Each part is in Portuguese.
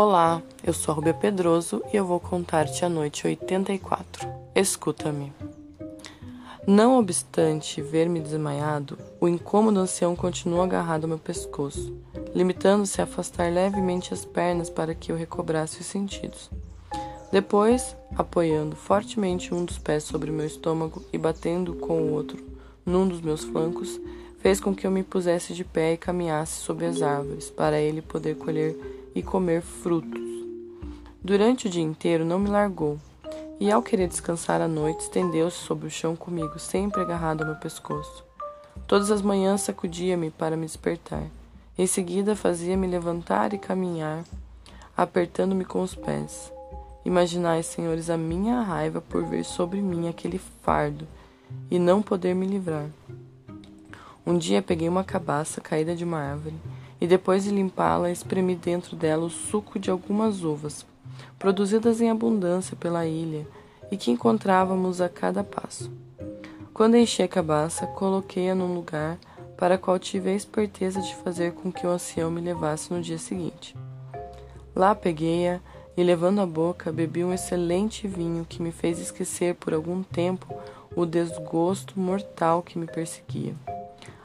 Olá, eu sou a Rubia Pedroso e eu vou contar-te a noite 84. Escuta-me. Não obstante ver-me desmaiado, o incômodo ancião continua agarrado ao meu pescoço, limitando-se a afastar levemente as pernas para que eu recobrasse os sentidos. Depois, apoiando fortemente um dos pés sobre meu estômago e batendo com o outro num dos meus flancos, fez com que eu me pusesse de pé e caminhasse sobre as árvores, para ele poder colher e comer frutos. Durante o dia inteiro não me largou, e ao querer descansar à noite, estendeu-se sobre o chão comigo, sempre agarrado ao meu pescoço. Todas as manhãs sacudia-me para me despertar. Em seguida, fazia-me levantar e caminhar, apertando-me com os pés. Imaginai, senhores, a minha raiva por ver sobre mim aquele fardo e não poder me livrar. Um dia peguei uma cabaça caída de uma árvore e depois de limpá-la, espremi dentro dela o suco de algumas uvas, produzidas em abundância pela ilha e que encontrávamos a cada passo. Quando enchi a cabaça, coloquei-a num lugar para qual tive a esperteza de fazer com que o ancião me levasse no dia seguinte. Lá peguei-a e, levando a boca, bebi um excelente vinho que me fez esquecer por algum tempo o desgosto mortal que me perseguia.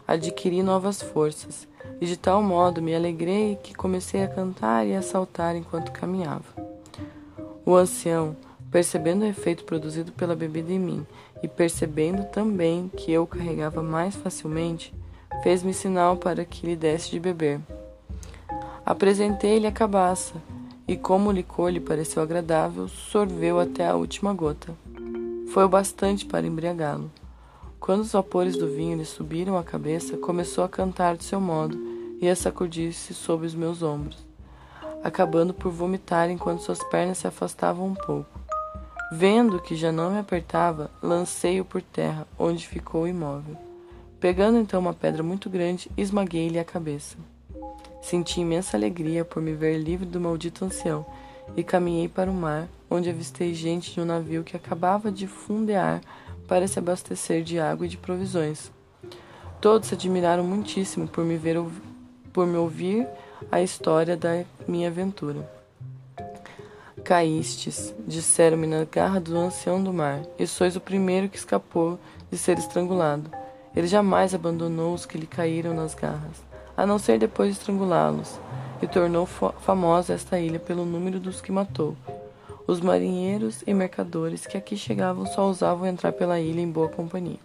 Adquiri novas forças e de tal modo me alegrei que comecei a cantar e a saltar enquanto caminhava. O ancião, percebendo o efeito produzido pela bebida em mim e percebendo também que eu carregava mais facilmente, fez-me sinal para que lhe desse de beber. Apresentei-lhe a cabaça e, como o licor lhe pareceu agradável, sorveu até a última gota. Foi o bastante para embriagá-lo. Quando os vapores do vinho lhe subiram à cabeça, começou a cantar de seu modo e a sacudir-se sob os meus ombros, acabando por vomitar enquanto suas pernas se afastavam um pouco. Vendo que já não me apertava, lancei-o por terra, onde ficou imóvel. Pegando então uma pedra muito grande, esmaguei-lhe a cabeça. Senti imensa alegria por me ver livre do maldito ancião e caminhei para o mar, onde avistei gente de um navio que acabava de fundear para se abastecer de água e de provisões. Todos se admiraram muitíssimo por me ver por me ouvir a história da minha aventura. Caístes, disseram-me na garra do ancião do mar, e sois o primeiro que escapou de ser estrangulado. Ele jamais abandonou os que lhe caíram nas garras, a não ser depois de estrangulá-los, e tornou famosa esta ilha pelo número dos que matou, os marinheiros e mercadores que aqui chegavam só ousavam entrar pela ilha em boa companhia.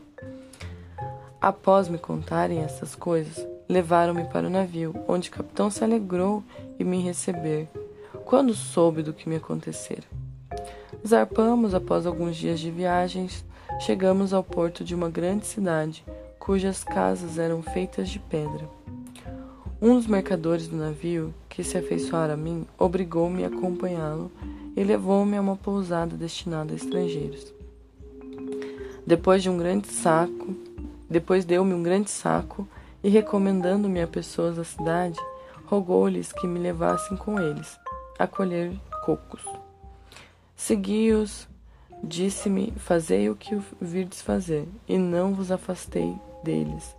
Após me contarem essas coisas, levaram-me para o navio, onde o capitão se alegrou em me receber, quando soube do que me acontecera. Zarpamos após alguns dias de viagens, chegamos ao porto de uma grande cidade, cujas casas eram feitas de pedra. Um dos mercadores do navio, que se afeiçoara a mim, obrigou-me a acompanhá-lo e levou-me a uma pousada destinada a estrangeiros. Depois de um grande saco, depois deu-me um grande saco e recomendando-me a pessoas da cidade, rogou-lhes que me levassem com eles a colher cocos. Segui-os, disse-me: Fazei o que virdes fazer, e não vos afastei deles,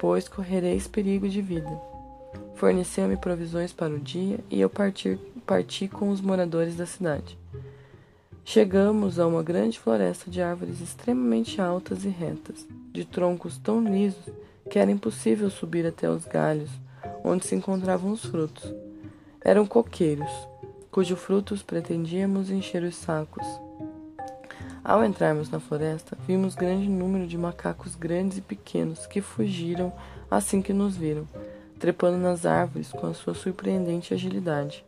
pois correreis perigo de vida. Forneceu-me provisões para o dia e eu parti, parti com os moradores da cidade. Chegamos a uma grande floresta de árvores extremamente altas e retas, de troncos tão lisos que era impossível subir até os galhos, onde se encontravam os frutos. Eram coqueiros, cujos frutos pretendíamos encher os sacos. Ao entrarmos na floresta, vimos grande número de macacos grandes e pequenos que fugiram assim que nos viram trepando nas árvores com a sua surpreendente agilidade.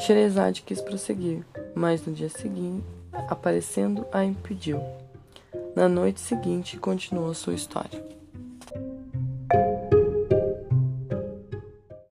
Xerezade quis prosseguir, mas no dia seguinte, aparecendo, a impediu. Na noite seguinte, continuou sua história.